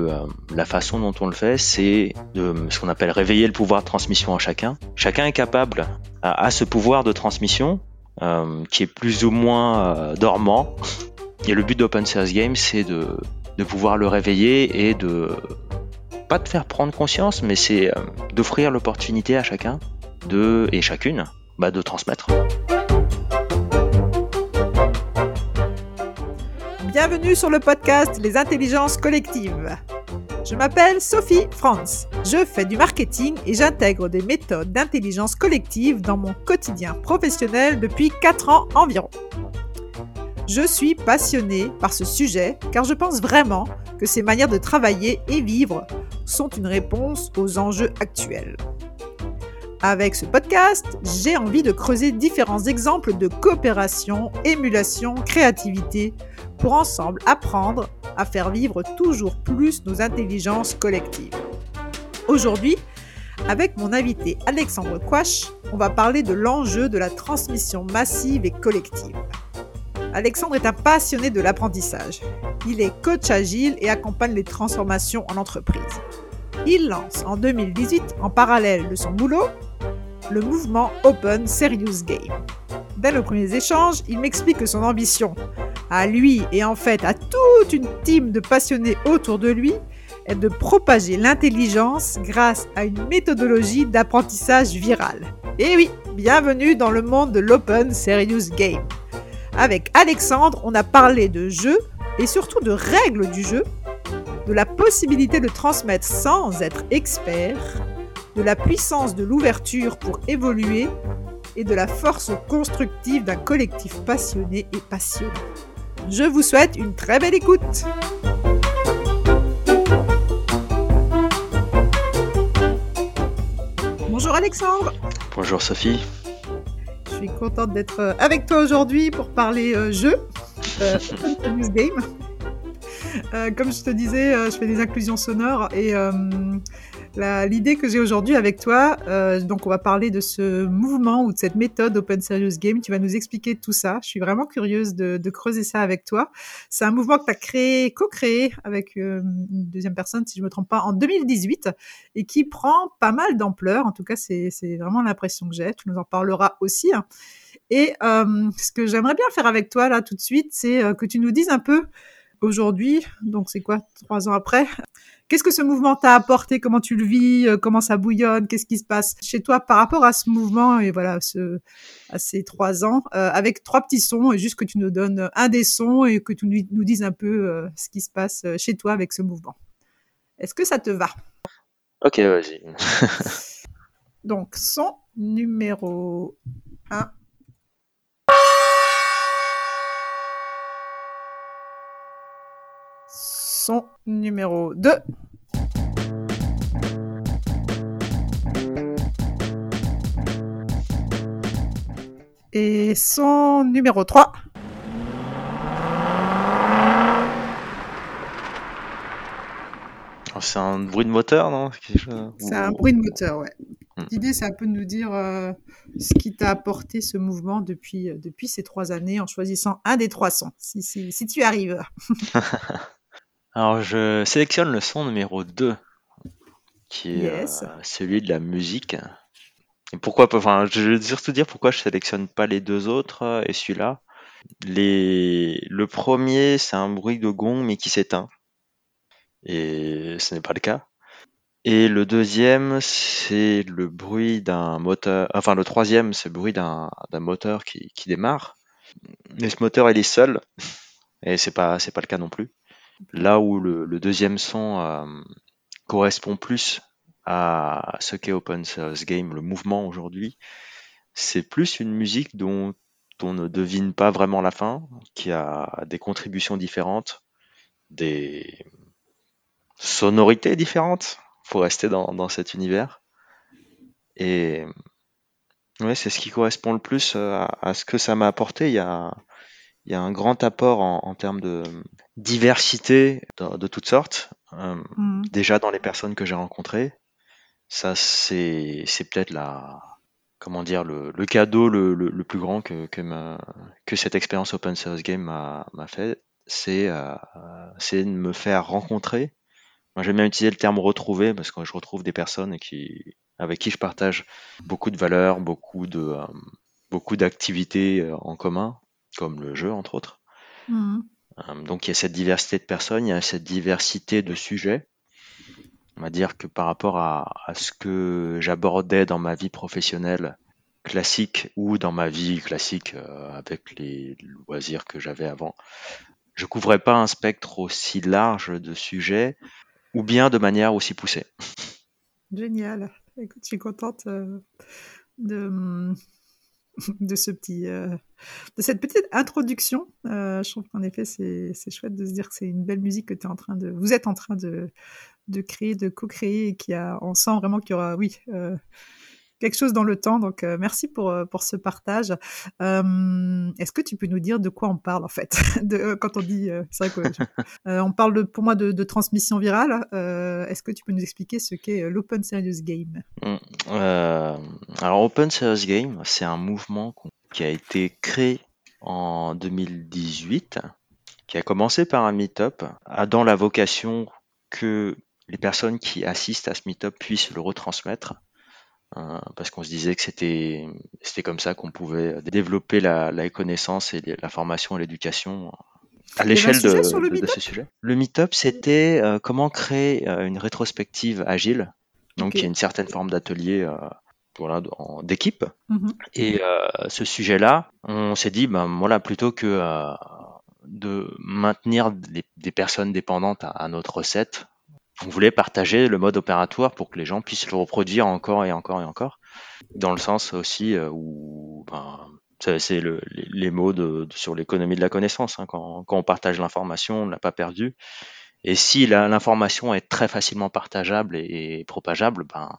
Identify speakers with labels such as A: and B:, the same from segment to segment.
A: euh, la façon dont on le fait, c'est de ce qu'on appelle réveiller le pouvoir de transmission en chacun. Chacun est capable à, ce pouvoir de transmission euh, qui est plus ou moins euh, dormant. Et le but d'Open Source Game, c'est de, de pouvoir le réveiller et de pas de faire prendre conscience, mais c'est d'offrir l'opportunité à chacun de et chacune bah, de transmettre.
B: Bienvenue sur le podcast Les intelligences collectives. Je m'appelle Sophie Franz. Je fais du marketing et j'intègre des méthodes d'intelligence collective dans mon quotidien professionnel depuis 4 ans environ. Je suis passionnée par ce sujet car je pense vraiment que ces manières de travailler et vivre sont une réponse aux enjeux actuels. Avec ce podcast, j'ai envie de creuser différents exemples de coopération, émulation, créativité, pour ensemble apprendre à faire vivre toujours plus nos intelligences collectives. Aujourd'hui, avec mon invité Alexandre Quash, on va parler de l'enjeu de la transmission massive et collective. Alexandre est un passionné de l'apprentissage. Il est coach agile et accompagne les transformations en entreprise. Il lance en 2018, en parallèle de son boulot, le mouvement Open Serious Game. Dès nos premiers échanges, il m'explique que son ambition, à lui et en fait à toute une team de passionnés autour de lui, est de propager l'intelligence grâce à une méthodologie d'apprentissage viral. Et oui, bienvenue dans le monde de l'Open Serious Game. Avec Alexandre, on a parlé de jeu et surtout de règles du jeu, de la possibilité de transmettre sans être expert, de la puissance de l'ouverture pour évoluer et de la force constructive d'un collectif passionné et passionnant. Je vous souhaite une très belle écoute. Bonjour Alexandre.
A: Bonjour Sophie.
B: Je suis contente d'être avec toi aujourd'hui pour parler euh, jeu, euh, Game. Euh, comme je te disais, euh, je fais des inclusions sonores et L'idée que j'ai aujourd'hui avec toi, euh, donc on va parler de ce mouvement ou de cette méthode Open Serious Game. Tu vas nous expliquer tout ça. Je suis vraiment curieuse de, creuser ça avec toi. C'est un mouvement que tu as créé, co-créé avec euh, une deuxième personne, si je me trompe pas, en 2018 et qui prend pas mal d'ampleur. En tout cas, c'est vraiment l'impression que j'ai. Tu nous en parleras aussi. Hein. Et euh, ce que j'aimerais bien faire avec toi là tout de suite, c'est euh, que tu nous dises un peu aujourd'hui, donc c'est quoi, trois ans après, Qu'est-ce que ce mouvement t'a apporté? Comment tu le vis? Euh, Comment ça bouillonne? Qu'est-ce qui se passe chez toi par rapport à ce mouvement et voilà ce, à ces trois ans euh, avec trois petits sons et juste que tu nous donnes un des sons et que tu nous dises un peu euh, ce qui se passe chez toi avec ce mouvement. Est-ce que ça te va?
A: Ok, vas-y.
B: Donc son numéro 1. Son numéro 2. Et son numéro 3.
A: C'est un bruit de moteur, non?
B: C'est un bruit de moteur, ouais. Hmm. L'idée, c'est un peu de nous dire euh, ce qui t'a apporté ce mouvement depuis, euh, depuis ces trois années en choisissant un des trois sons, si, si, si tu arrives.
A: Alors je sélectionne le son numéro 2, qui est euh, celui de la musique. Et pourquoi pas Enfin, je vais surtout dire pourquoi je sélectionne pas les deux autres euh, et celui-là. Les... Le premier, c'est un bruit de gong mais qui s'éteint. Et ce n'est pas le cas. Et le deuxième, c'est le bruit d'un moteur. Enfin, le troisième, c'est le bruit d'un moteur qui, qui démarre. Mais ce moteur, il est seul. Et c'est pas, c'est pas le cas non plus. Là où le, deuxième son euh, correspond plus à ce qu'est Open Source Game, le mouvement aujourd'hui, c'est plus une musique dont on ne devine pas vraiment la fin, qui a des contributions différentes, des sonorités différentes. Faut rester dans, cet univers. Et ouais, c'est ce qui correspond le plus à, à ce que ça m'a apporté. Il y a, il y a un grand apport en, termes de diversité de, toutes sortes. Euh, mm. Déjà dans les personnes que j'ai rencontrées, ça c'est c'est peut-être la comment dire le, cadeau le, le, plus grand que que, que cette expérience open source game m'a fait, c'est euh, c'est de me faire rencontrer Moi, j'aime bien utiliser le terme retrouver parce que je retrouve des personnes qui, avec qui je partage beaucoup de valeurs, beaucoup de, euh, beaucoup d'activités euh, en commun, comme le jeu, entre autres. Mmh. Euh, donc, il y a cette diversité de personnes, il y a cette diversité de sujets. On va dire que par rapport à, à ce que j'abordais dans ma vie professionnelle classique ou dans ma vie classique avec les loisirs que j'avais avant, je couvrais pas un spectre aussi large de sujets ou bien de manière aussi poussée.
B: Génial. Écoute, je suis contente euh, de, de ce petit, euh, de cette petite introduction. Euh, je trouve qu'en effet, c'est chouette de se dire que c'est une belle musique que es en train de, vous êtes en train de, de créer, de co-créer, et qui a, on sent vraiment qu'il y aura, oui, quelque chose dans le temps. Donc, euh, merci pour, euh, pour ce partage. Euh, est-ce que tu peux nous dire de quoi on parle, en fait, de, quand on dit, on parle de, pour moi de, transmission virale. Est-ce que tu peux nous expliquer ce qu'est l'Open Serious Game?
A: Mmh, Alors, Open Serious Game, c'est un mouvement qui a été créé en 2018, qui a commencé par un meet-up, dans la vocation que les personnes qui assistent à ce meet-up puissent le retransmettre parce qu'on se disait que c'était c'était comme ça qu'on pouvait développer la, la connaissance et la formation et l'éducation à l'échelle de, de, ce sujet. Le meet-up, c'était euh, comment créer euh, une rétrospective agile. Donc, il y a une certaine forme d'atelier voilà, d'équipe. Mm-hmm. Et ce sujet-là, on s'est dit, ben voilà, plutôt que de maintenir des, des personnes dépendantes à, à, notre recette, on voulait partager le mode opératoire pour que les gens puissent le reproduire encore et encore et encore. Dans le sens aussi euh, où ben, c'est le, les, mots de, sur l'économie de la connaissance. Hein. Quand, quand, on partage l'information, on ne l'a pas perdue. Et si l'information est très facilement partageable et, et propageable, ben,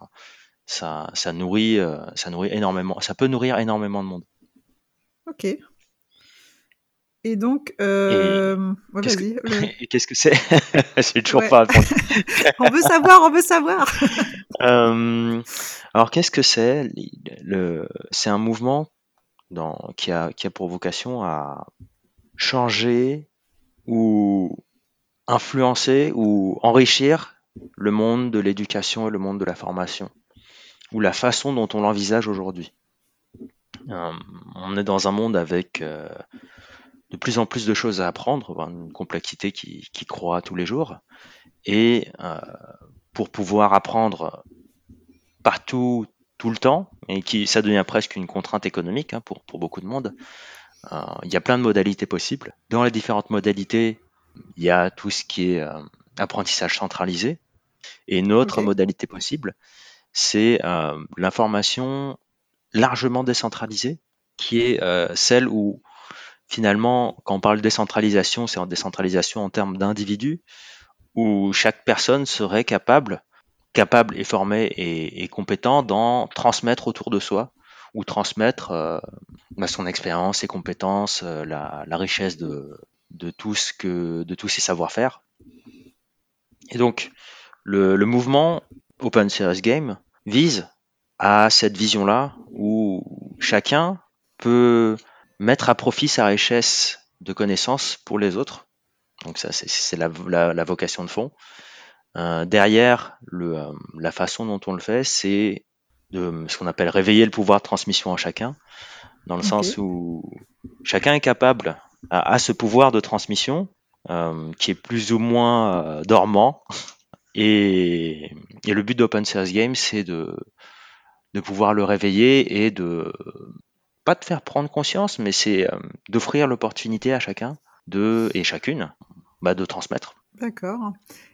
A: ça, ça, nourrit, euh, ça nourrit énormément, ça peut nourrir énormément de monde.
B: Ok, et donc, euh...
A: qu'est-ce que... qu'est-ce que c'est J'ai toujours pas répondu.
B: on veut savoir, on veut savoir.
A: euh... Alors, qu'est-ce que c'est le... C'est un mouvement dans... qui, a... qui a pour vocation à changer ou influencer ou enrichir le monde de l'éducation et le monde de la formation, ou la façon dont on l'envisage aujourd'hui. Euh, on est dans un monde avec euh, de plus en plus de choses à apprendre, une complexité qui, qui croît tous les jours. Et euh, pour pouvoir apprendre partout, tout le temps, et qui ça devient presque une contrainte économique hein, pour, pour beaucoup de monde, euh, il y a plein de modalités possibles. Dans les différentes modalités, il y a tout ce qui est euh, apprentissage centralisé. Et une autre modalité possible, c'est euh, l'information largement décentralisée, qui est euh, celle où finalement, quand on parle décentralisation, c'est en décentralisation en termes d'individus, où chaque personne serait capable, capable et formée et, compétent d'en transmettre autour de soi, ou transmettre euh, bah, son expérience, ses compétences, euh, la, richesse de, de, tout ce que, de tous ses savoir-faire. Et donc, le, le mouvement Open Series Game vise à cette vision-là où chacun peut mettre à profit sa richesse de connaissances pour les autres. Donc ça, c'est la, la, vocation de fond. Euh, derrière, le, euh, la façon dont on le fait, c'est de ce qu'on appelle réveiller le pouvoir de transmission en chacun, dans le sens où chacun est capable, à, ce pouvoir de transmission, euh, qui est plus ou moins dormant. Et, et, le but d'Open Source Game, c'est de, de pouvoir le réveiller et de pas de faire prendre conscience, mais c'est euh, d'offrir l'opportunité à chacun de et chacune bah, de transmettre.
B: D'accord.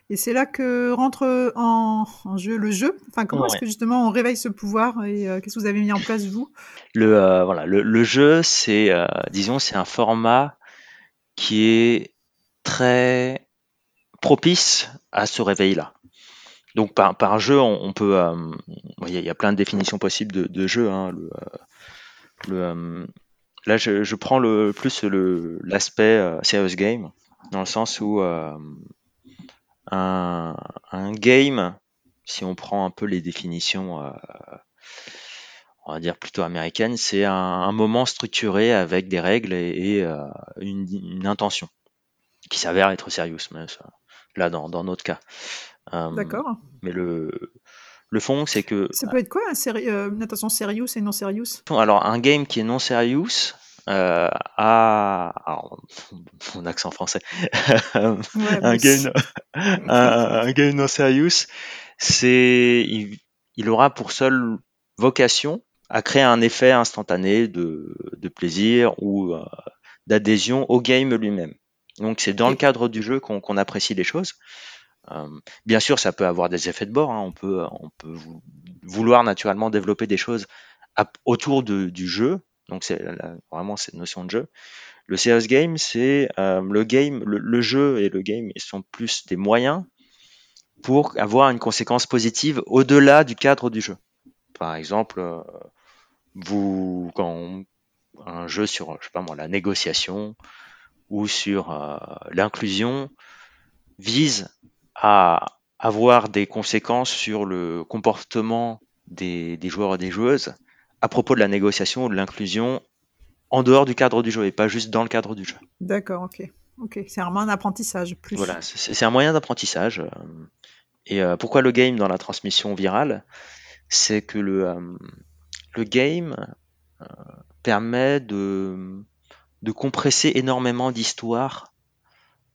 B: Et c'est là que rentre en, jeu le jeu? Enfin, comment est-ce que justement on réveille ce pouvoir et euh, qu'est-ce que vous avez mis en place vous?
A: Le euh, voilà, le, jeu, c'est disons, c'est un format qui est très propice à ce réveil-là. Donc par, par jeu, on, peut, il y, a plein de définitions possibles de, de jeu. Hein, le, le, euh, là, je, je, prends le plus le l'aspect euh, serious game dans le sens où euh, un, un, game, si on prend un peu les définitions, on va dire plutôt américaines, c'est un, un, moment structuré avec des règles et, et une, une, intention qui s'avère être sérieux. là dans, dans notre cas.
B: D'accord.
A: Mais le, le fond, c'est que.
B: Ça peut être quoi un une attention serious et non serious
A: Alors, un game qui est non serious, euh, a mon accent français un, game, un, game non serious c'est il, aura pour seule vocation à créer un effet instantané de, plaisir ou euh, d'adhésion au game lui-même. Donc c'est dans le cadre du jeu qu'on apprécie les choses. Euh, bien sûr, ça peut avoir des effets de bord. Hein. On peut, peut vouloir naturellement développer des choses autour du jeu. Donc c'est vraiment cette notion de jeu. Le serious game, c'est euh, le jeu et le game sont plus des moyens pour avoir une conséquence positive au-delà du cadre du jeu. Par exemple, euh, un jeu sur la négociation ou sur euh, l'inclusion vise à avoir des conséquences sur le comportement des, joueurs et des joueuses à propos de la négociation ou de l'inclusion en dehors du cadre du jeu et pas juste dans le cadre du jeu.
B: D'accord, ok. Ok, c'est vraiment un apprentissage plus.
A: Voilà, c'est un moyen d'apprentissage. Euh, et euh, pourquoi le game dans la transmission virale? C'est que le, euh, le game euh, permet de, de compresser énormément d'histoires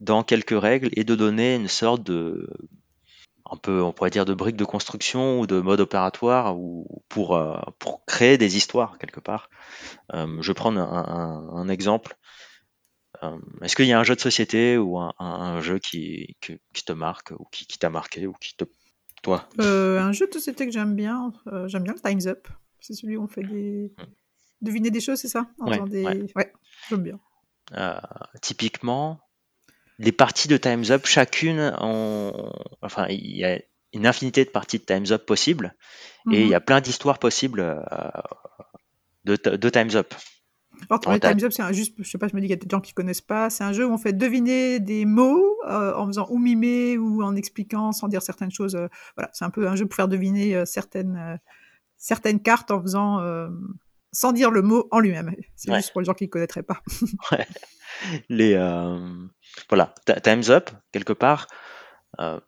A: dans quelques règles et de donner une sorte de un peu on pourrait dire de briques de construction ou de mode opératoire ou pour pour créer des histoires quelque part. je vais prendre un, un exemple. Euh, est-ce qu'il y a un jeu de société ou un, jeu qui, te marque ou qui, t'a marqué ou qui te. Toi?
B: Euh, Un jeu de société que j'aime bien, euh, j'aime bien Time's Up. C'est celui où on fait des. Deviner des choses, c'est ça?
A: Ouais,
B: ouais. j'aime bien.
A: typiquement, les parties de Time's Up, chacune, enfin, il y a une infinité de parties de Time's Up possibles et il y a mhm. plein d'histoires possibles de, de Time's Up.
B: Alors, Time's Up, c'est un, juste, je sais pas, je me dis qu'il y a des gens qui connaissent pas. C'est un jeu où on fait deviner des mots euh, en faisant ou mimer ou en expliquant sans dire certaines choses. Euh, voilà, c'est un peu un jeu pour faire deviner euh, certaines, certaines cartes en faisant sans dire le mot en lui-même. C'est juste pour les gens qui ne connaîtraient pas.
A: ouais. Les, voilà, Time's Up, quelque part.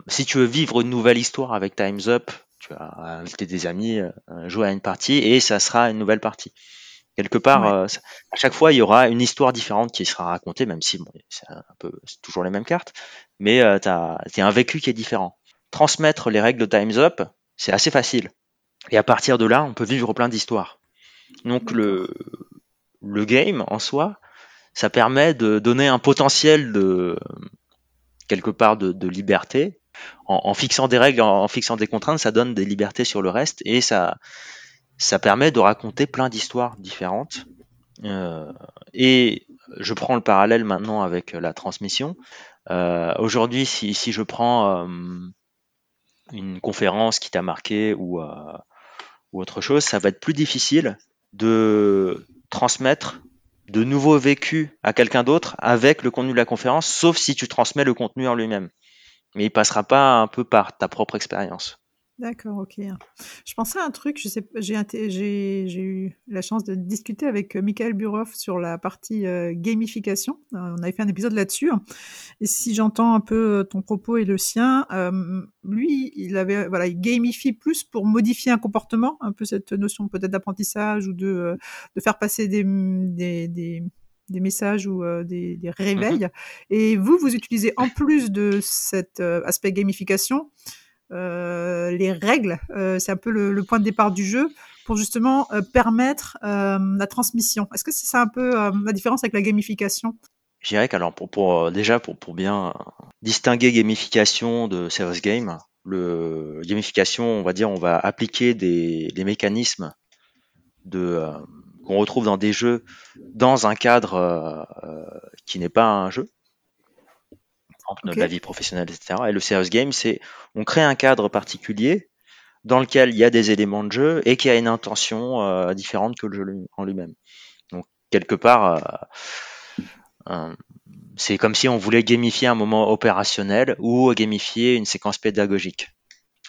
A: si tu veux vivre une nouvelle histoire avec Time's Up, tu vas inviter des amis, jouer à une partie et ça sera une nouvelle partie. Quelque part, euh, à chaque fois, il y aura une histoire différente qui sera racontée, même si bon, c'est un peu, c'est toujours les mêmes cartes, mais euh, tu as, un vécu qui est différent. Transmettre les règles de Time's Up, c'est assez facile. Et à partir de là, on peut vivre plein d'histoires. Donc le, le game en soi, ça permet de donner un potentiel de quelque part de, de liberté. En, en, fixant des règles, en, en, fixant des contraintes, ça donne des libertés sur le reste et ça, ça permet de raconter plein d'histoires différentes. Euh, et je prends le parallèle maintenant avec la transmission. Euh, aujourd'hui, si, si, je prends euh, une conférence qui t'a marqué ou, ou autre chose, ça va être plus difficile de transmettre de nouveaux vécus à quelqu'un d'autre avec le contenu de la conférence, sauf si tu transmets le contenu en lui-même. Mais il passera pas un peu par ta propre expérience.
B: D'accord, OK. Je pensais à un truc, je sais j'ai j'ai eu la chance de discuter avec, euh, Michael Buroff sur la partie, euh, gamification. Euh, on avait fait un épisode là-dessus hein. et si j'entends un peu, ton propos et le sien, lui, il avait voilà, il gamifie plus pour modifier un comportement, un peu cette notion peut-être d'apprentissage ou de, de faire passer des, des des messages ou, des des mmh réveils et vous, vous utilisez en plus de cet, aspect gamification, les règles. Euh, c'est un peu le, point de départ du jeu pour justement euh, permettre la transmission. Est-ce que c'est ça un peu la différence avec la gamification?
A: Je dirais qu'alors pour, déjà pour, bien distinguer gamification de serious game, le gamification, on va dire, on va appliquer des, mécanismes qu'on retrouve dans des jeux dans un cadre qui n'est pas un jeu de la vie professionnelle, etc. Et le serious game, c'est on crée un cadre particulier dans lequel il y a des éléments de jeu et qui a une intention euh, différente que le jeu en lui-même. Donc quelque part, euh, c'est comme si on voulait gamifier un moment opérationnel ou gamifier une séquence pédagogique.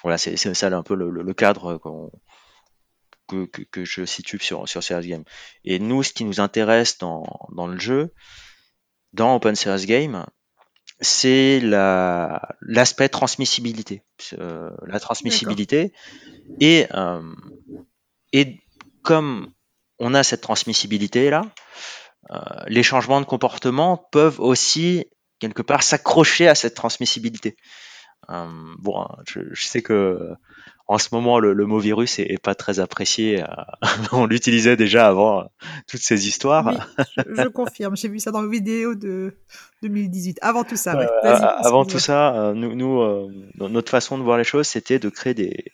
A: Voilà, c'est ça un peu le, cadre que, que, je situe sur, sur Serious Game. Et nous, ce qui nous intéresse dans, dans le jeu, dans Open Serious Game, c'est l'aspect transmissibilité. Euh, la transmissibilité. Et, euh, et comme on a cette transmissibilité-là, euh, les changements de comportement peuvent aussi, quelque part, s'accrocher à cette transmissibilité. bon, hein, je, sais que en ce moment, le, mot virus est, pas très apprécié. on l'utilisait déjà avant toutes ces histoires.
B: je, confirme. J'ai vu ça dans une vidéo de 2018. Avant tout ça.
A: avant tout ça, nous, nous notre façon de voir les choses, c'était de créer des,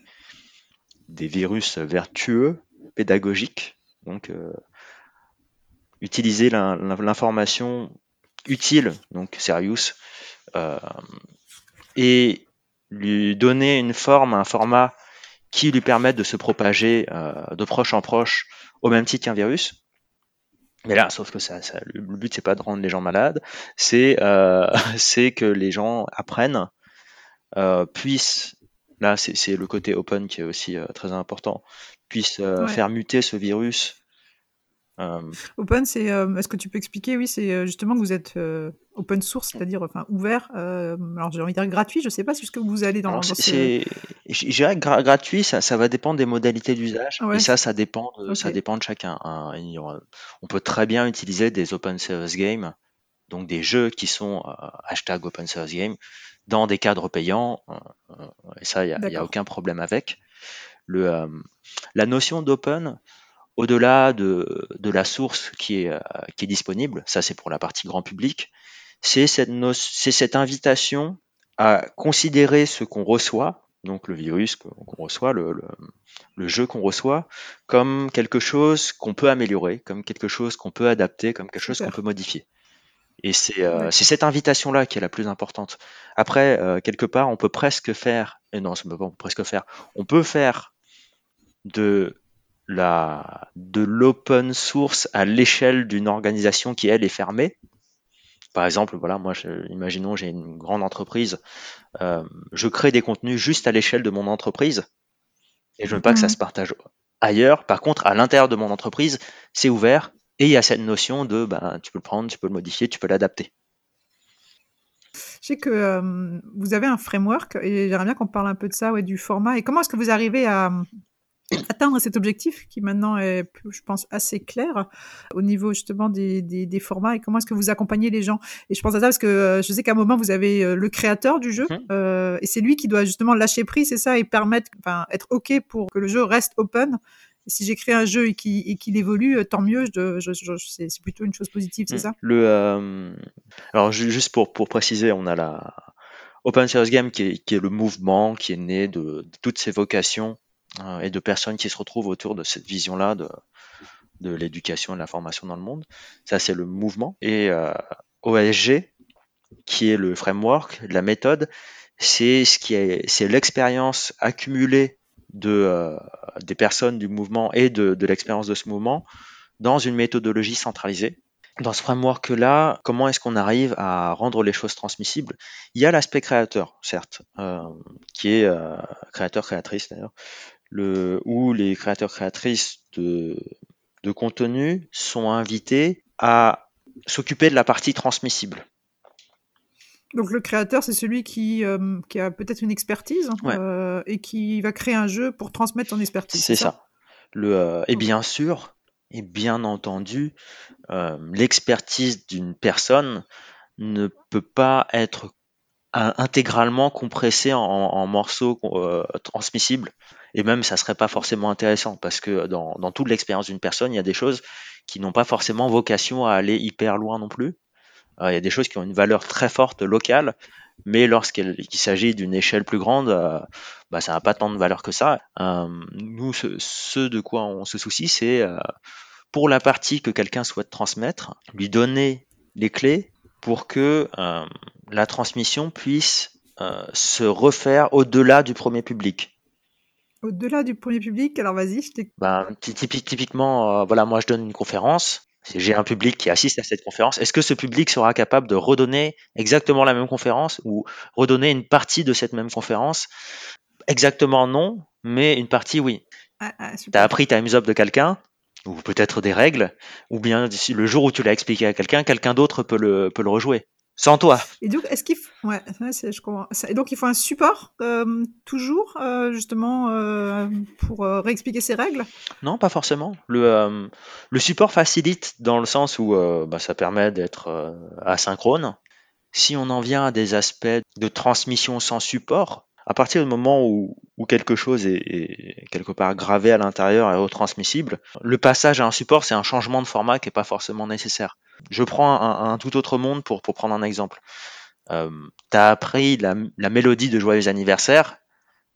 A: des virus vertueux, pédagogiques. Donc, euh, utiliser l'information utile, donc serious, euh, et lui donner une forme, un format qui lui permette de se propager euh, de proche en proche au même titre qu'un virus. Mais là, sauf que ça, le but c'est pas de rendre les gens malades, c'est que les gens apprennent, puissent là c'est le côté open qui est aussi euh, très important, puisse euh, faire muter ce virus.
B: Euh, open, c'est. Est-ce que tu peux expliquer Oui, c'est justement que vous êtes open source, c'est-à-dire enfin ouvert. alors j'ai envie de dire gratuit. Je ne sais pas si ce que vous allez dans.
A: Alors. Je dirais gratuit, ça, ça, va dépendre des modalités d'usage. Et ça, ça dépend de, ça dépend de chacun. Hein. On peut très bien utiliser des open source games, donc des jeux qui sont hashtag open source game dans des cadres payants, euh, euh, et ça, il n'y a, aucun problème avec. Le, euh, la notion d'open, au-delà de, de, la source qui est, qui est disponible, ça c'est pour la partie grand public, c'est cette, cette invitation à considérer ce qu'on reçoit, donc le virus qu'on reçoit, le, le, jeu qu'on reçoit, comme quelque chose qu'on peut améliorer, comme quelque chose qu'on peut adapter, comme quelque chose qu'on peut modifier. Et euh, c'est cette invitation-là qui est la plus importante. Après, euh, quelque part, on peut presque faire, et non, on peut presque faire, on peut faire de la de l'open source à l'échelle d'une organisation qui elle est fermée. Par exemple, voilà, moi, imaginons j'ai une grande entreprise, euh, je crée des contenus juste à l'échelle de mon entreprise et je ne veux pas que ça se partage ailleurs. Par contre, à l'intérieur de mon entreprise, c'est ouvert et il y a cette notion de ben, tu peux le prendre, tu peux le modifier, tu peux l'adapter.
B: Je sais que euh, vous avez un framework et j'aimerais bien qu'on parle un peu de ça, ouais, du format. Et comment est-ce que vous arrivez à atteindre cet objectif qui maintenant est, je pense, assez clair au niveau justement des, des, formats et comment est-ce que vous accompagnez les gens Et je pense à ça parce que euh, je sais qu'à un moment, vous avez euh, le créateur du jeu mmh et c'est lui qui doit justement lâcher prise, c'est ça, et permettre, enfin, être OK pour que le jeu reste open si j'écris un jeu et qu'il évolue, euh, tant mieux. c'est plutôt une chose positive, c'est mm. ça?
A: Le, euh, Alors, juste pour, pour préciser, on a la Open Source Game qui est, qui est le mouvement qui est né de, toutes ces vocations euh, et de personnes qui se retrouvent autour de cette vision-là de, de l'éducation et de la formation dans le monde. Ça, c'est le mouvement. Et OSG, qui est le framework, la méthode, c'est ce qui est, c'est l'expérience accumulée de, euh, des personnes du mouvement et de, de l'expérience de ce mouvement dans une méthodologie centralisée. Dans ce framework-là, comment est-ce qu'on arrive à rendre les choses transmissibles? Il y a l'aspect créateur, certes, euh, qui est euh, créateur-créatrice d'ailleurs, le, où les créateurs-créatrices de, de contenu sont invités à s'occuper de la partie transmissible.
B: Donc le créateur, c'est celui qui, euh, qui a peut-être une expertise euh, et qui va créer un jeu pour transmettre son expertise.
A: C'est ça? Le, euh, et bien sûr, et bien entendu, l'expertise d'une personne ne peut pas être intégralement compressée en, morceaux transmissibles. Et même, ça serait pas forcément intéressant parce que dans, dans toute l'expérience d'une personne, il y a des choses qui n'ont pas forcément vocation à aller hyper loin non plus. Euh, il y a des choses qui ont une valeur très forte locale, mais lorsqu'il s'agit d'une échelle plus grande, euh, bah, ça n'a pas tant de valeur que ça. Euh, nous, ce, de quoi on se soucie, c'est pour la partie que quelqu'un souhaite transmettre, lui donner les clés pour que la transmission puisse se refaire au-delà du premier public.
B: Au-delà du premier public, alors vas-y, je t'écoute.
A: Ben, typiquement, voilà, moi je donne une conférence, j'ai un public qui assiste à cette conférence, est-ce que ce public sera capable de redonner exactement la même conférence ou redonner une partie de cette même conférence? Exactement non, mais une partie oui. Ah, ah, tu as appris Time's Up de quelqu'un, ou peut-être des règles, ou bien le jour où tu l'as expliqué à quelqu'un, quelqu'un d'autre peut le, peut le rejouer. Sans toi.
B: Et donc, est-ce qu'il faut... ouais, je comprends. Et donc, il faut un support euh, toujours, euh, justement, euh, pour réexpliquer ces règles?
A: Non, pas forcément. Le, le support facilite dans le sens où bah, ça permet d'être asynchrone. Si on en vient à des aspects de transmission sans support, à partir du moment où, quelque chose est, quelque part gravé à l'intérieur et retransmissible, le passage à un support, c'est un changement de format qui n'est pas forcément nécessaire. Je prends un, tout autre monde pour, pour prendre un exemple. Euh, tu as appris la, mélodie de Joyeux anniversaire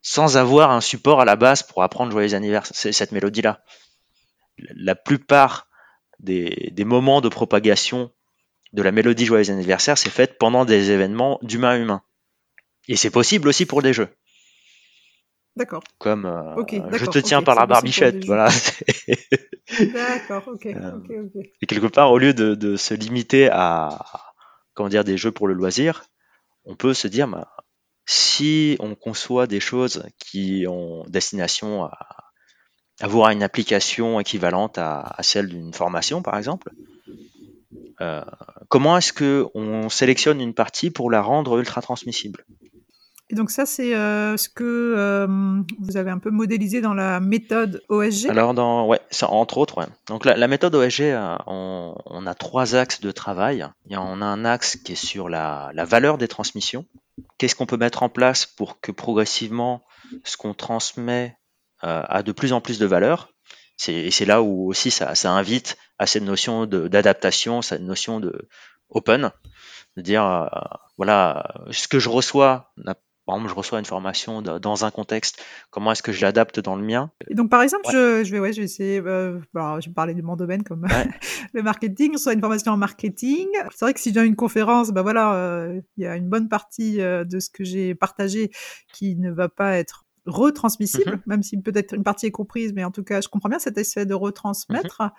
A: sans avoir un support à la base pour apprendre Joyeux anniversaire, cette mélodie-là. La plupart des, des moments de propagation de la mélodie Joyeux anniversaire, c'est fait pendant des événements d'humain à humain. Et c'est possible aussi pour des jeux.
B: D'accord.
A: Comme euh, je te tiens par la barbichette, voilà.
B: d'accord, ok, euh,
A: Et quelque part, au lieu de, se limiter à comment dire des jeux pour le loisir, on peut se dire, bah, si on conçoit des choses qui ont destination à avoir une application équivalente à, celle d'une formation, par exemple, euh, comment est-ce que on sélectionne une partie pour la rendre ultra transmissible?
B: Et donc ça, c'est euh, ce que euh, vous avez un peu modélisé dans la méthode OSG
A: Alors, dans, ouais, ça, entre autres, ouais. Donc la, méthode OSG, euh, on, a trois axes de travail. Et on a un axe qui est sur la, valeur des transmissions. Qu'est-ce qu'on peut mettre en place pour que progressivement, ce qu'on transmet a de plus en plus de valeur? Et c'est là où aussi ça, ça invite à cette notion d'adaptation, cette notion de open, de dire voilà ce que je reçois par exemple, je reçois une formation dans un contexte, comment est-ce que je l'adapte dans le mien?
B: Et donc, par exemple, je, vais, ouais, je vais essayer, euh, je vais parler de mon domaine comme le marketing, soit une formation en marketing. C'est vrai que si j'ai une conférence, ben voilà, euh, il y a une bonne partie euh, de ce que j'ai partagé qui ne va pas être retransmissible, mm-hmm. même si peut-être une partie est comprise, mais en tout cas, je comprends bien cet essai de retransmettre mm-hmm.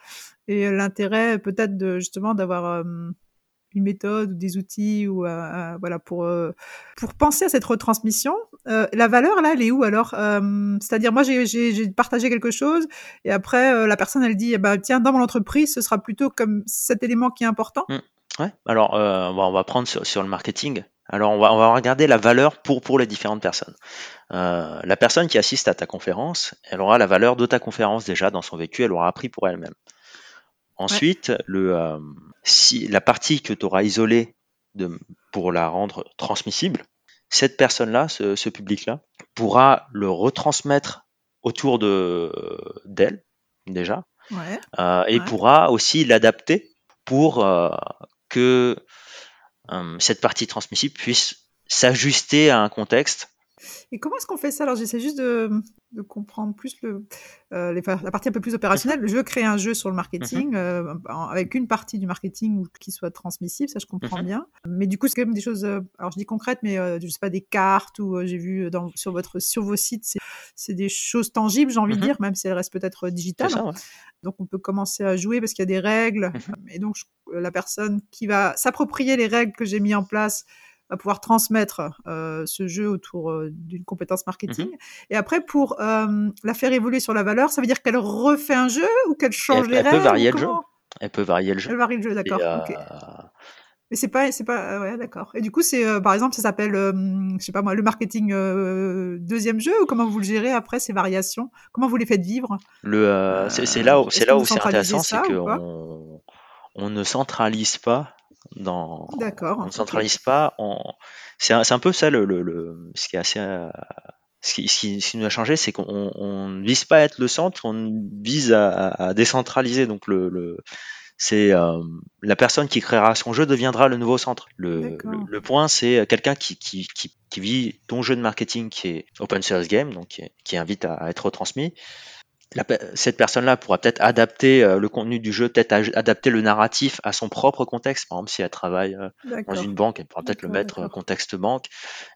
B: et l'intérêt peut-être de justement d'avoir une méthode ou des outils ou euh, euh, voilà pour euh, pour penser à cette retransmission. la valeur là, elle est où alors C'est-à-dire moi j'ai partagé quelque chose et après la personne elle dit bah tiens dans mon entreprise ce sera plutôt comme cet élément qui est important.
A: Mmh. Ouais. Alors on va prendre sur, le marketing. Alors on va, on va regarder la valeur pour pour les différentes personnes. la personne qui assiste à ta conférence, elle aura la valeur de ta conférence déjà dans son vécu, elle aura appris pour elle-même. Ensuite, le, euh, si la partie que tu auras isolée de, pour la rendre transmissible, cette personne-là, ce, public-là, pourra le retransmettre autour de d'elle déjà, euh, et pourra aussi l'adapter pour euh, que cette partie transmissible puisse s'ajuster à un contexte
B: et comment est-ce qu'on fait ça? Alors, j'essaie juste de, de, comprendre plus le, euh, la partie un peu plus opérationnelle. Je veux créer un jeu sur le marketing mhm. euh, avec une partie du marketing qui soit transmissible, ça je comprends mhm. bien. Mais du coup, c'est quand même des choses, euh, alors je dis concrètes, mais je sais pas, des cartes ou j'ai vu dans, sur, votre, sur vos sites, c'est des choses tangibles, j'ai envie de mhm. dire, même si elles restent peut-être digitales. Donc, on peut commencer à jouer parce qu'il y a des règles. Et donc, la personne qui va s'approprier les règles que j'ai mis en place va pouvoir transmettre euh, ce jeu autour euh, d'une compétence marketing. Mhm. Et après, pour euh, la faire évoluer sur la valeur, ça veut dire qu'elle refait un jeu ou qu'elle change les
A: elle
B: règles
A: peut varier le jeu. Elle peut varier le jeu.
B: Elle varie le jeu, d'accord. Mais c'est pas, c'est pas, ouais, d'accord. Et du coup, c'est, par exemple, ça s'appelle, je sais pas moi, le marketing deuxième jeu ou comment vous le gérez après ces variations? Comment vous les faites vivre?
A: Le, c'est là où c'est là où c'est intéressant, c'est qu'on on ne centralise pas dans,
B: D'accord.
A: On ne centralise pas. C'est un, un, peu ça le, le, ce qui est assez. Euh, ce qui, ce qui, nous a changé, c'est qu'on ne vise pas à être le centre, on vise à, à décentraliser. Donc le, le c'est euh, la personne qui créera son jeu deviendra le nouveau centre. Le, le, point, c'est quelqu'un qui, qui, qui, qui, vit ton jeu de marketing qui est open source game, donc qui, qui invite à, à être retransmis cette personne-là pourra peut-être adapter euh, le contenu du jeu, peut-être adapter le narratif à son propre contexte. Par exemple, si elle travaille euh, dans une banque, elle pourra peut-être le mettre euh, contexte banque.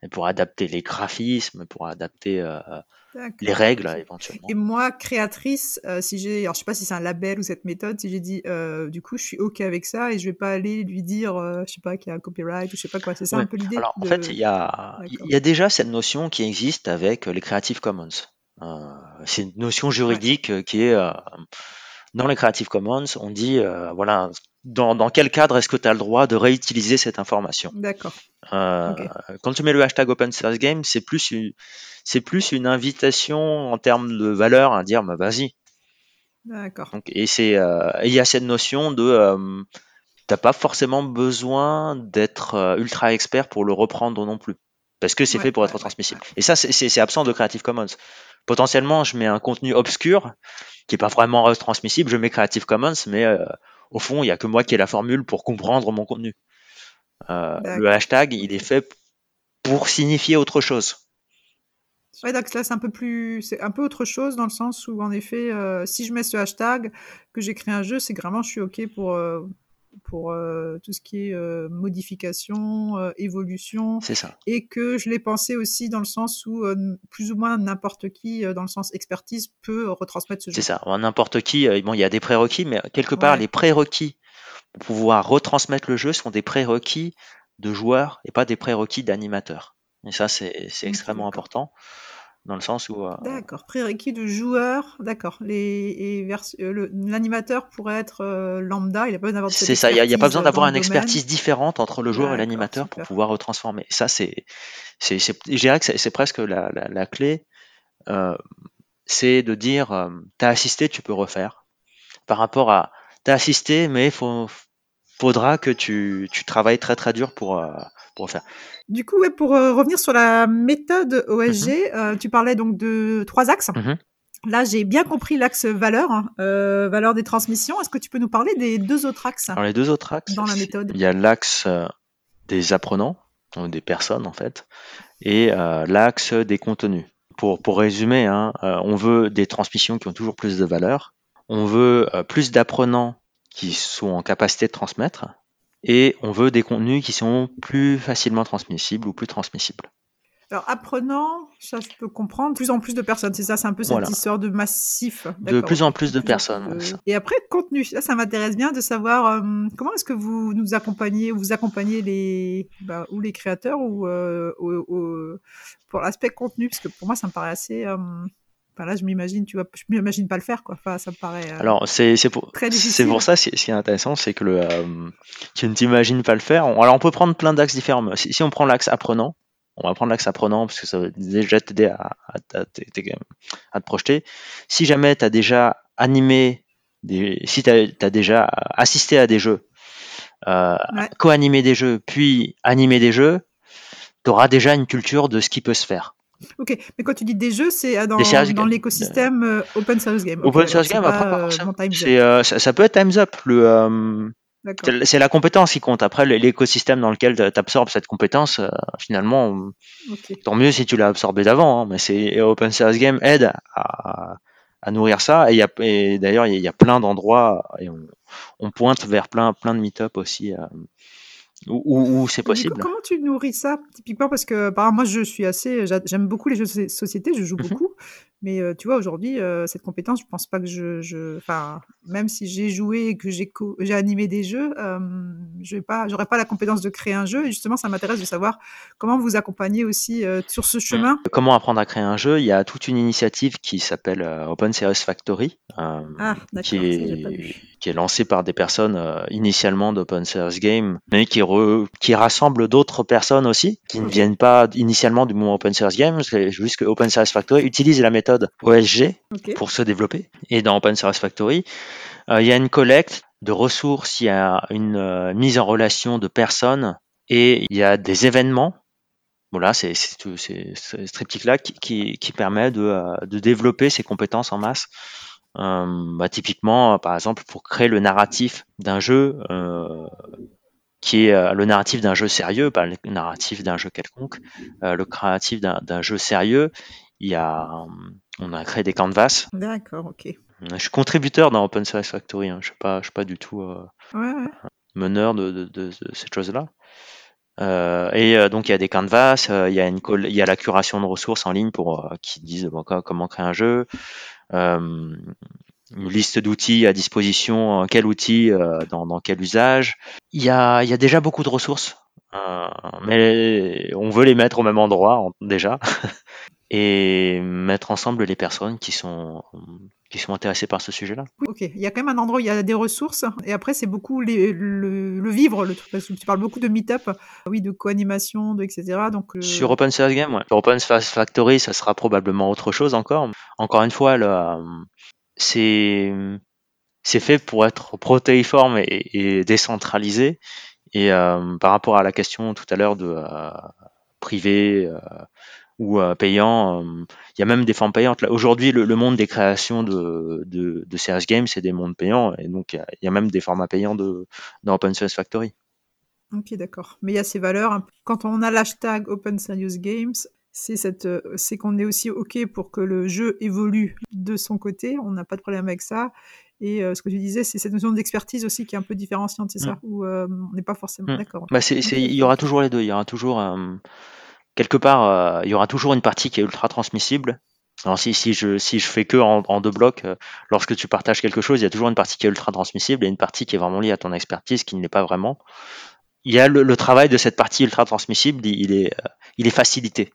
A: Elle pourra adapter les graphismes, elle pourra adapter les règles éventuellement.
B: Et moi, créatrice, si j'ai, alors je sais pas si c'est un label ou cette méthode, si j'ai dit, du coup, je suis ok avec ça et je vais pas aller lui dire, je sais pas qu'il y a un copyright ou je sais pas quoi. C'est ça un peu l'idée.
A: Alors en fait, il y a, il y a déjà cette notion qui existe avec les Creative Commons. Euh, c'est une notion juridique euh, qui est euh, dans les Creative Commons, on dit, voilà, dans, dans, quel cadre est-ce que tu as le droit de réutiliser cette information?
B: D'accord.
A: Quand tu mets le hashtag Open Source Game, c'est plus une, c'est plus une invitation en termes de valeur à dire, bah, vas-y.
B: D'accord.
A: Et c'est, il y a cette notion de, t'as pas forcément besoin d'être ultra expert pour le reprendre non plus. Parce que c'est fait pour être transmissible. Et ça, c'est absent de Creative Commons. Potentiellement, je mets un contenu obscur qui est pas vraiment retransmissible, je mets Creative Commons, mais euh, au fond, il y a que moi qui ai la formule pour comprendre mon contenu. Euh, le hashtag, il est fait pour signifier autre chose.
B: Ouais, donc là, c'est un peu plus, c'est un peu autre chose dans le sens où, en effet, si je mets ce hashtag, que j'ai créé un jeu, c'est vraiment, je suis OK pour, pour euh, tout ce qui est euh, modification, euh, évolution.
A: C'est ça.
B: Et que je l'ai pensé aussi dans le sens où plus ou moins n'importe qui, dans le sens expertise, peut retransmettre ce jeu.
A: C'est ça. N'importe qui, bon, il y a des prérequis, mais quelque part, les prérequis pour pouvoir retransmettre le jeu sont des prérequis de joueurs et pas des prérequis d'animateurs. Et ça, c'est extrêmement important dans le sens où. Euh,
B: d'accord, prérequis de joueur, d'accord. Les, euh, l'animateur pourrait être euh, lambda, il a pas besoin d'avoir.
A: C'est ça, il n'y a, pas besoin d'avoir une expertise différente entre le joueur et l'animateur pour pouvoir retransformer. Ça, c'est, c'est, je dirais que c'est presque la, la, clé. c'est de dire, t'as assisté, tu peux refaire. Par rapport à, t'as assisté, mais il faut, faudra que tu, tu travailles très très dur pour, pour faire.
B: Du coup, pour euh, revenir sur la méthode OSG, mhm. euh, tu parlais donc de trois axes. Mhm. Là, j'ai bien compris l'axe valeur, hein, euh, valeur des transmissions. Est-ce que tu peux nous parler des deux autres axes
A: Alors, les deux autres axes,
B: dans la méthode?
A: il y a l'axe des apprenants, des personnes en fait, et l'axe des contenus. Pour, pour résumer, hein, on veut des transmissions qui ont toujours plus de valeur. On veut plus d'apprenants qui sont en capacité de transmettre et on veut des contenus qui sont plus facilement transmissibles ou plus transmissibles.
B: Alors, apprenant, ça je peux comprendre, plus en plus de personnes, c'est ça, c'est un peu cette histoire de massif.
A: De plus en plus de, personnes.
B: Et après, contenu, ça, ça m'intéresse bien de savoir euh, comment est-ce que vous nous accompagnez, vous accompagnez les, bah, ou les créateurs ou, euh, pour l'aspect contenu, parce que pour moi, ça me paraît assez. Là, je m'imagine, tu vois, je m'imagine pas le faire, quoi. Enfin, ça me paraît.
A: Euh, Alors, c'est pour c'est pour ça, ce qui est intéressant, c'est que le, euh, tu ne t'imagines pas le faire. alors, on peut prendre plein d'axes différents. Si, si, on prend l'axe apprenant, on va prendre l'axe apprenant parce que ça va déjà t'aider à, à, à, te projeter. Si jamais tu as déjà animé des, si tu as, déjà assisté à des jeux, euh, co-animé des jeux, puis animé des jeux, tu auras déjà une culture de ce qui peut se faire.
B: Ok, mais quand tu dis des jeux, c'est euh, dans, dans l'écosystème euh, Open Source Game.
A: Open Source Game, après, euh, ça, peut être Time's Up. Le, c'est la compétence qui compte. Après, l'écosystème dans lequel tu absorbes cette compétence, finalement, tant mieux si tu l'as absorbé d'avant. Hein, mais c'est Open Source Game aide à, à nourrir ça. Et, et d'ailleurs, il y, a plein d'endroits et on, on, pointe vers plein, plein de meet-up aussi où, c'est possible.
B: comment tu nourris ça typiquement? Parce que par moi, je suis assez, j'aime beaucoup les jeux de société, je joue mhm. beaucoup. Mais euh, tu vois, aujourd'hui, euh, cette compétence, je pense pas que je, enfin, même si j'ai joué et que j'ai animé des jeux, euh, je vais pas, la compétence de créer un jeu. Et justement, ça m'intéresse de savoir comment vous accompagnez aussi sur ce chemin.
A: Comment apprendre à créer un jeu? Il y a toute une initiative qui s'appelle Open Source Factory,
B: ah,
A: qui est qui est lancée par des personnes initialement d'Open Source Game, mais qui qui rassemble d'autres personnes aussi qui ne viennent pas initialement du mouvement Open Source Game. Juste que Open Source Factory utilise la méthode OSG pour se développer. Et dans Open Source Factory, euh, il y a une collecte de ressources, il y a une euh, mise en relation de personnes et il y a des événements. Voilà, c'est ce triptyque-là qui, qui, permet de, euh, de, développer ses compétences en masse. Bah, typiquement, par exemple, pour créer le narratif d'un jeu, qui est le narratif d'un jeu sérieux, pas le narratif d'un jeu quelconque, le créatif d'un jeu sérieux, il y a on a créé des canvas.
B: D'accord, ok.
A: Je suis contributeur dans Open Source Factory. Hein. Je ne suis, pas, suis pas du tout euh, meneur de, de, de, cette chose-là. Euh, et euh, donc il y a des canvas, il y a une il y a la curation de ressources en ligne pour qui disent comment créer un jeu, une liste d'outils à disposition, quel outil dans, dans, quel usage. Il y a il y a déjà beaucoup de ressources, mais on veut les mettre au même endroit déjà. et mettre ensemble les personnes qui sont qui sont intéressés par ce sujet-là.
B: Ok, il y a quand même un endroit où il y a des ressources, et après c'est beaucoup le, le, vivre, le truc, parce que tu parles beaucoup de meet-up, oui, de co-animation, etc. Donc,
A: euh, Sur Open Source Game, ouais. Sur Open Source Factory, ça sera probablement autre chose encore. Encore une fois, c'est c'est fait pour être protéiforme et, décentralisé. Et euh, par rapport à la question tout à l'heure de euh, privé, ou euh, payant. Euh, il y a même des formes payantes. Aujourd'hui, le, monde des créations de, de, Games, c'est des mondes payants. Et donc, il y, a même des formats payants de, dans Open Source Factory.
B: Ok, d'accord. Mais il y a ces valeurs. Quand on a l'hashtag Open Serious Games, c'est cette, c'est qu'on est aussi ok pour que le jeu évolue de son côté. On n'a pas de problème avec ça. Et euh, ce que tu disais, c'est cette notion d'expertise aussi qui est un peu différenciante, c'est ça, mm. où on n'est pas forcément mm. d'accord.
A: Bah il y aura toujours les deux. Il y aura toujours quelque part, euh, il y aura toujours une partie qui est ultra transmissible. Alors si, si, je, si je fais que en, deux blocs, euh, lorsque tu partages quelque chose, il y a toujours une partie qui est ultra transmissible et une partie qui est vraiment liée à ton expertise, qui ne l'est pas vraiment. Il y a le, travail de cette partie ultra transmissible, il, est, euh, il est facilité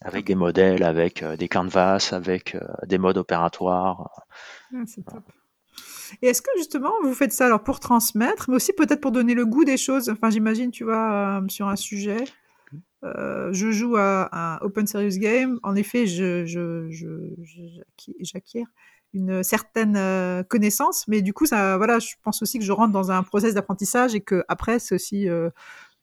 A: avec des modèles, avec des canvas, avec des modes opératoires.
B: Ah. Et est-ce que justement vous faites ça alors pour transmettre, mais aussi peut-être pour donner le goût des choses? Enfin, j'imagine, tu vois, sur un sujet, euh, je joue à un Open Serious Game. En effet, je, j'acquiers une certaine euh, connaissance, mais du coup, ça, voilà, je pense aussi que je rentre dans un process d'apprentissage et que après, c'est aussi euh,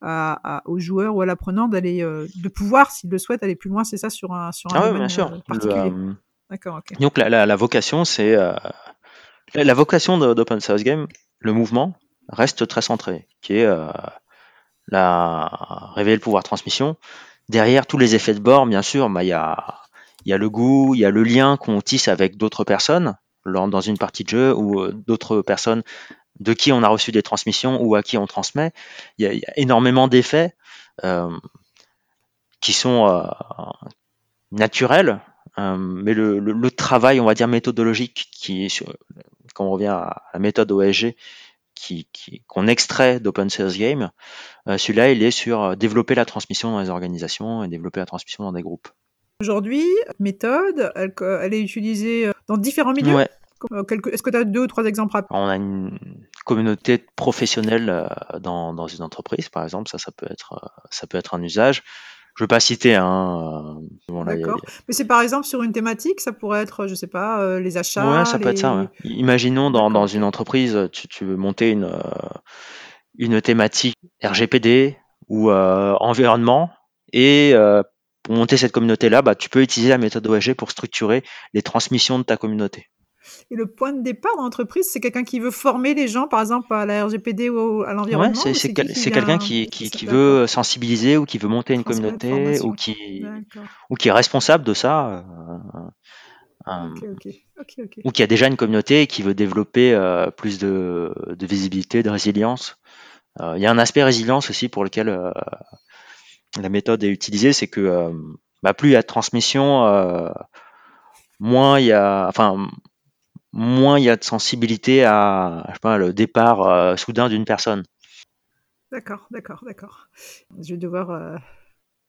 B: à, aux joueurs ou à l'apprenant d'aller, de pouvoir, s'il le souhaite, aller plus loin. C'est ça sur un sur un
A: ah bien sûr. D'accord. Donc la, la, vocation, c'est la, vocation d'Open Serious Game, le mouvement reste très centré, qui est la, révéler le pouvoir de transmission. Derrière tous les effets de bord, bien sûr, bah, il y, a, y a le goût, il y a le lien qu'on tisse avec d'autres personnes dans une partie de jeu ou euh, d'autres personnes de qui on a reçu des transmissions ou à qui on transmet. Il y a, énormément d'effets euh, qui sont euh, naturels, mais le, travail, on va dire méthodologique, qui quand on revient à la méthode OSG, qui, qu'on extrait d'Open Source Game, euh, celui-là, il est sur euh, développer la transmission dans les organisations et développer la transmission dans des groupes.
B: Aujourd'hui, méthode, elle, elle, est utilisée euh, dans différents milieux. Ouais. Est-ce que tu as deux ou trois exemples rapides?
A: On a une communauté professionnelle dans, dans, une entreprise, par exemple, ça, ça peut être, ça peut être un usage je veux pas citer un.
B: Euh, D'accord. Mais c'est par exemple sur une thématique, ça pourrait être, je sais pas, euh, les achats.
A: Ouais, ça peut être ça. Imaginons dans, dans, une entreprise, tu, tu, veux monter une euh, une thématique RGPD ou environnement et pour monter cette communauté-là, bah, tu peux utiliser la méthode OSG pour structurer les transmissions de ta communauté.
B: Et le point de départ dans l'entreprise, c'est quelqu'un qui veut former les gens, par exemple, à la RGPD ou à l'environnement
A: ouais, c'est quelqu'un qui, qui, qui, veut sensibiliser ou qui veut monter une communauté ou qui, ou qui est responsable de ça. Euh, euh, ou qui a déjà une communauté et qui veut développer euh, plus de, de, visibilité, de résilience. Il y a un aspect résilience aussi pour lequel la méthode est utilisée, c'est que bah, plus il y a de transmission, moins il y a, enfin, moins il y a de sensibilité à je sais pas, le départ euh, soudain d'une personne.
B: D'accord, d'accord, d'accord. Je vais devoir euh,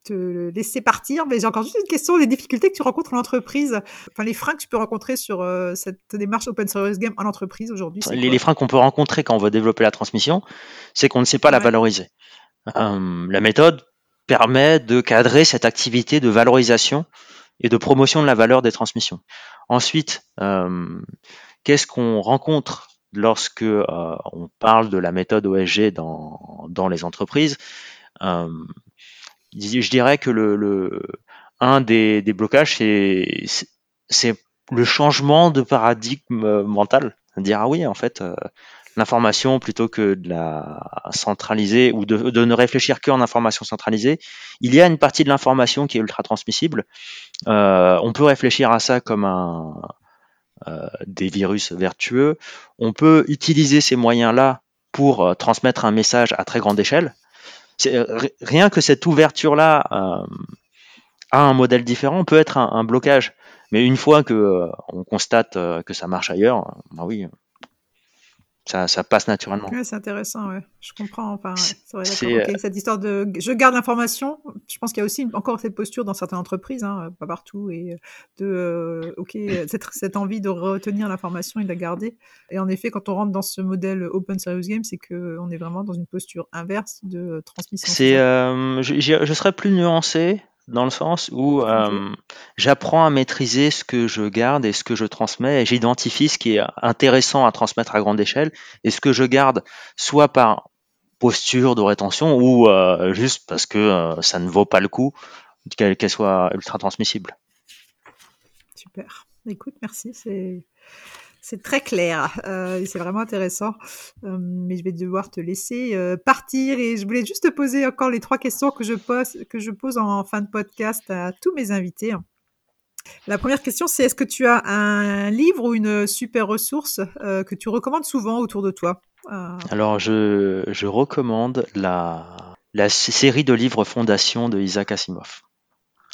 B: te laisser partir, mais j'ai encore juste une question des difficultés que tu rencontres en entreprise, enfin les freins que tu peux rencontrer sur euh, cette démarche Open Source Game en entreprise aujourd'hui.
A: Les, les, freins qu'on peut rencontrer quand on veut développer la transmission, c'est qu'on ne sait pas la valoriser. la méthode permet de cadrer cette activité de valorisation et de promotion de la valeur des transmissions. Ensuite, euh, qu'est-ce qu'on rencontre lorsque euh, on parle de la méthode OSG dans, dans les entreprises? Euh, Je dirais que le, le un des, des blocages, c'est le changement de paradigme mental. Dire ah oui, en fait, l'information plutôt que de la centraliser ou de, ne réfléchir qu'en information centralisée. Il y a une partie de l'information qui est ultra transmissible. Euh, on peut réfléchir à ça comme un, euh, des virus vertueux. On peut utiliser ces moyens-là pour euh, transmettre un message à très grande échelle. Rien que cette ouverture-là euh, à un modèle différent peut être un, un blocage. Mais une fois que euh, on constate que ça marche ailleurs, bah oui, ça, ça passe naturellement.
B: c'est intéressant, ouais. Je comprends. Enfin, vrai, Cette histoire de, je garde l'information. Je pense qu'il y a aussi encore cette posture dans certaines entreprises, hein, pas partout, et de, euh, ok, cette, cette, envie de retenir l'information et de la garder. Et en effet, quand on rentre dans ce modèle Open Serious Game, c'est que on est vraiment dans une posture inverse de transmission.
A: C'est, euh, je, je, serais plus nuancé dans le sens où euh, j'apprends à maîtriser ce que je garde et ce que je transmets et j'identifie ce qui est intéressant à transmettre à grande échelle et ce que je garde soit par posture de rétention ou euh, juste parce que euh, ça ne vaut pas le coup qu'elle soit ultra transmissible.
B: Super. Écoute, merci. C'est c'est très clair, euh, c'est vraiment intéressant. Euh, mais je vais devoir te laisser euh, partir et je voulais juste te poser encore les trois questions que je pose, en fin de podcast à tous mes invités. La première question, c'est est-ce que tu as un livre ou une super ressource que tu recommandes souvent autour de toi?
A: Alors, je, recommande la, la série de livres Fondation de Isaac Asimov.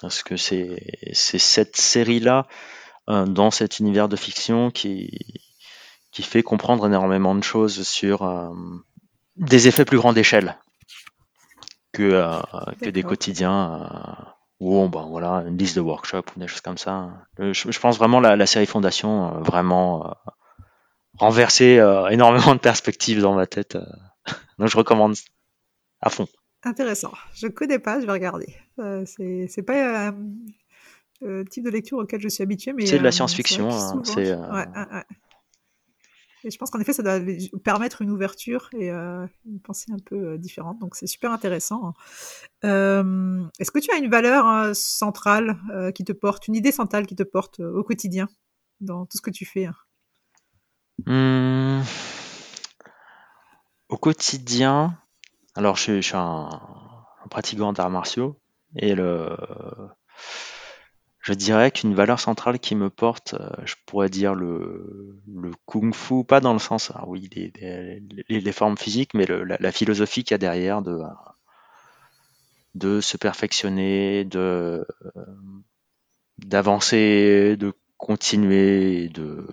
A: Parce que c'est cette série-là dans cet univers de fiction qui, qui fait comprendre énormément de choses sur euh, des effets plus grande échelle que, euh, que des quotidiens ou ben, voilà, une liste de workshops ou des choses comme ça. Je, pense vraiment la, la série Fondation vraiment renverser énormément de perspectives dans ma tête. donc je recommande à fond.
B: Intéressant. Je connais pas, je vais regarder. c'est pas euh, type de lecture auquel je suis habituée.
A: C'est de la euh, science-fiction. Hein,
B: euh, et je pense qu'en effet, ça doit permettre une ouverture et une pensée un peu différente. Donc, c'est super intéressant. Est-ce que tu as une valeur centrale qui te porte, une idée centrale qui te porte au quotidien dans tout ce que tu fais
A: mmh. Au quotidien, alors je, suis un, un pratiquant d'arts martiaux et le, je dirais qu'une valeur centrale qui me porte, euh, je pourrais dire le, le kung fu, pas dans le sens, ah oui, les, les, formes physiques, mais le, la, philosophie qu'il y a derrière de, de se perfectionner, de d'avancer, de continuer, de,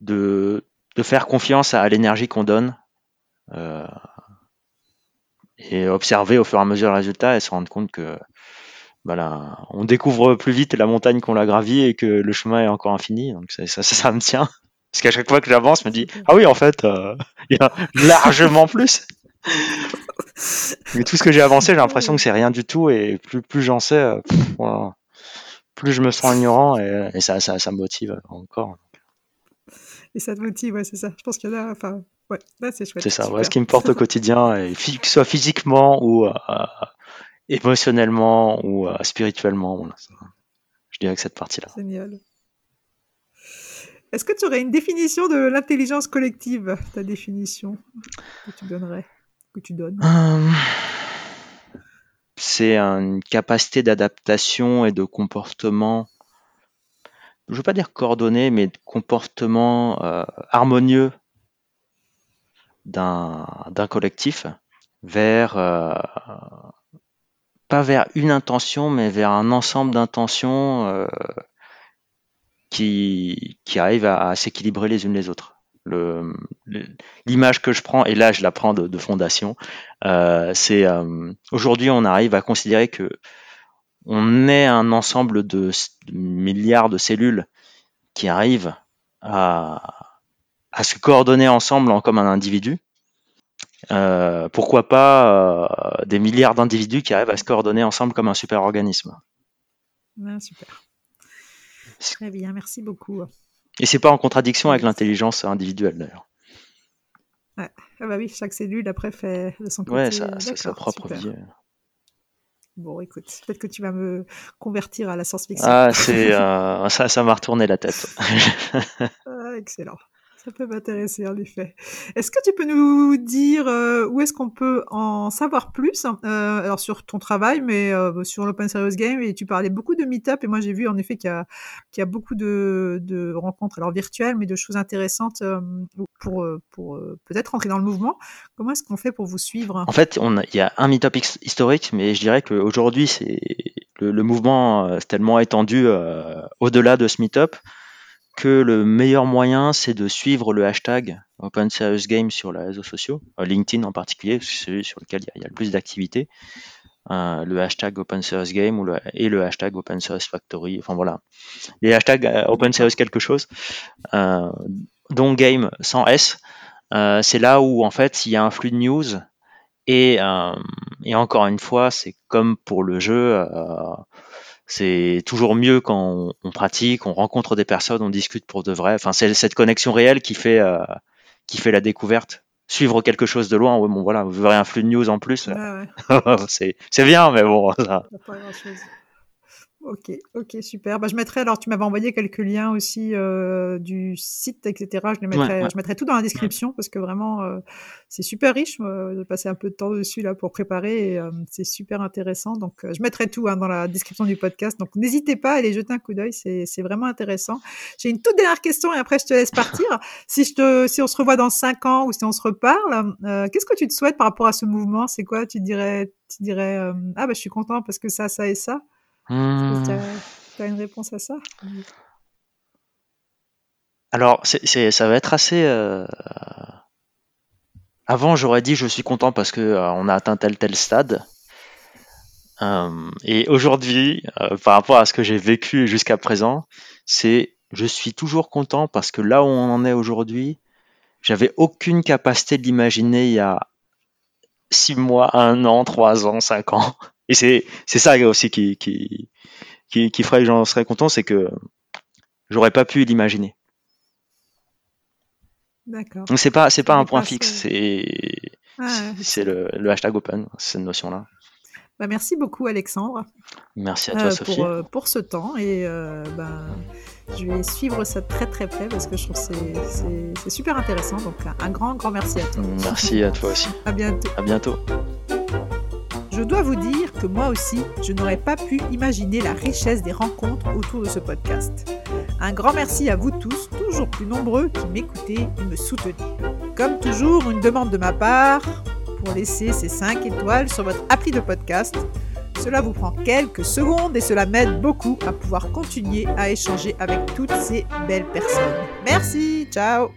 A: de, de faire confiance à, l'énergie qu'on donne euh, et observer au fur et à mesure le résultat et se rendre compte que voilà, on découvre plus vite la montagne qu'on l'a gravie et que le chemin est encore infini. Donc ça, ça, ça me tient. Parce qu'à chaque fois que j'avance, je me dis ah oui, en fait, euh, il y a largement plus. Mais tout ce que j'ai avancé, j'ai l'impression que c'est rien du tout et plus plus j'en sais, euh, plus je me sens ignorant et, ça, ça, ça me motive encore.
B: Et ça te motive, ouais, c'est ça. Je pense qu'il y a, enfin, ouais, là c'est chouette.
A: C'est ça, ouais, ce qui me porte au quotidien, et, que ce soit physiquement ou euh, émotionnellement ou euh, spirituellement. je dirais que cette partie-là.
B: Génial. Est-ce que tu aurais une définition de l'intelligence collective, ta définition que tu donnerais, que tu donnes? Euh,
A: C'est une capacité d'adaptation et de comportement, je ne veux pas dire coordonné, mais de comportement euh, harmonieux d'un collectif vers pas vers une intention, mais vers un ensemble d'intentions euh, qui, qui arrivent à, s'équilibrer les unes les autres. L'image que je prends, et là je la prends de, fondation, euh, c'est euh, aujourd'hui on arrive à considérer que on est un ensemble de, milliards de cellules qui arrivent à, à se coordonner ensemble en, comme un individu, euh, pourquoi pas euh, des milliards d'individus qui arrivent à se coordonner ensemble comme un super organisme.
B: super. Très bien, merci beaucoup.
A: Et c'est pas en contradiction avec l'intelligence individuelle d'ailleurs.
B: Ouais. Ah bah oui, chaque cellule après fait de son côté.
A: Ouais, ça, sa propre vie.
B: Bon, écoute, peut-être que tu vas me convertir à la science-fiction.
A: Ah, c'est euh, ça, ça m'a retourné la tête.
B: ah, excellent. Ça peut m'intéresser en effet. Est-ce que tu peux nous dire euh, où est-ce qu'on peut en savoir plus euh, Alors sur ton travail, mais euh, sur l'Open Serious Game, et tu parlais beaucoup de meet-up, et moi j'ai vu en effet qu'il y a, qu'il y a beaucoup de, de, rencontres, alors virtuelles, mais de choses intéressantes pour, pour peut-être rentrer dans le mouvement. Comment est-ce qu'on fait pour vous suivre?
A: En fait, il y a un meet-up historique, mais je dirais qu'aujourd'hui, le, le, mouvement est tellement étendu au-delà de ce meet-up que le meilleur moyen, c'est de suivre le hashtag Open Serious Game sur les réseaux sociaux, euh, LinkedIn en particulier, celui sur lequel il y, a le plus d'activité. Euh, le hashtag Open Source Game et le hashtag Open Source Factory. Enfin voilà, les hashtags euh, Open Source quelque chose, euh, dont Game sans S. c'est là où en fait il y a un flux de news et encore une fois, c'est comme pour le jeu. C'est toujours mieux quand on, pratique, on rencontre des personnes, on discute pour de vrai. Enfin, c'est cette connexion réelle qui fait qui fait la découverte suivre quelque chose de loin, bon voilà, vous verrez un flux de news en plus. c'est bien, mais bon. Ça...
B: Ok, ok, super. Bah, je mettrai, alors tu m'avais envoyé quelques liens aussi euh, du site, etc. Je, les mettrai, je mettrai tout dans la description parce que vraiment, euh, c'est super riche. Euh, J'ai passé un peu de temps dessus là pour préparer et euh, c'est super intéressant. Donc, je mettrai tout hein, dans la description du podcast. Donc, n'hésitez pas à aller jeter un coup d'œil, c'est vraiment intéressant. J'ai une toute dernière question et après je te laisse partir. si, je te, si on se revoit dans cinq ans ou si on se reparle, qu'est-ce que tu te souhaites par rapport à ce mouvement? C'est quoi? Tu dirais, tu dirais ah bah je suis content parce que ça, ça et ça. Mmh. Tu as, une réponse à ça?
A: Alors, ça va être assez. Euh, avant, j'aurais dit je suis content parce que euh, on a atteint tel tel stade. Euh, et aujourd'hui, par rapport à ce que j'ai vécu jusqu'à présent, c'est je suis toujours content parce que là où on en est aujourd'hui, j'avais aucune capacité de l'imaginer il y a six mois, un an, trois ans, cinq ans. Et c'est, c'est ça aussi qui, qui, qui, qui ferait que j'en serais content, c'est que j'aurais pas pu l'imaginer.
B: D'accord.
A: Donc c'est pas, c'est pas un point fixe, c'est, c'est le, le, hashtag open, cette notion-là.
B: Bah, merci beaucoup Alexandre.
A: Merci à toi euh, Sophie.
B: Pour, euh, pour, ce temps et euh, bah, je vais suivre ça très très près parce que je trouve que c'est super intéressant. Donc un grand grand merci à toi.
A: Merci à toi aussi.
B: À bientôt.
A: À bientôt.
B: Je dois vous dire que moi aussi, je n'aurais pas pu imaginer la richesse des rencontres autour de ce podcast. Un grand merci à vous tous, toujours plus nombreux, qui m'écoutez et me soutenez. Comme toujours, une demande de ma part pour laisser ces 5 étoiles sur votre appli de podcast. Cela vous prend quelques secondes et cela m'aide beaucoup à pouvoir continuer à échanger avec toutes ces belles personnes. Merci, ciao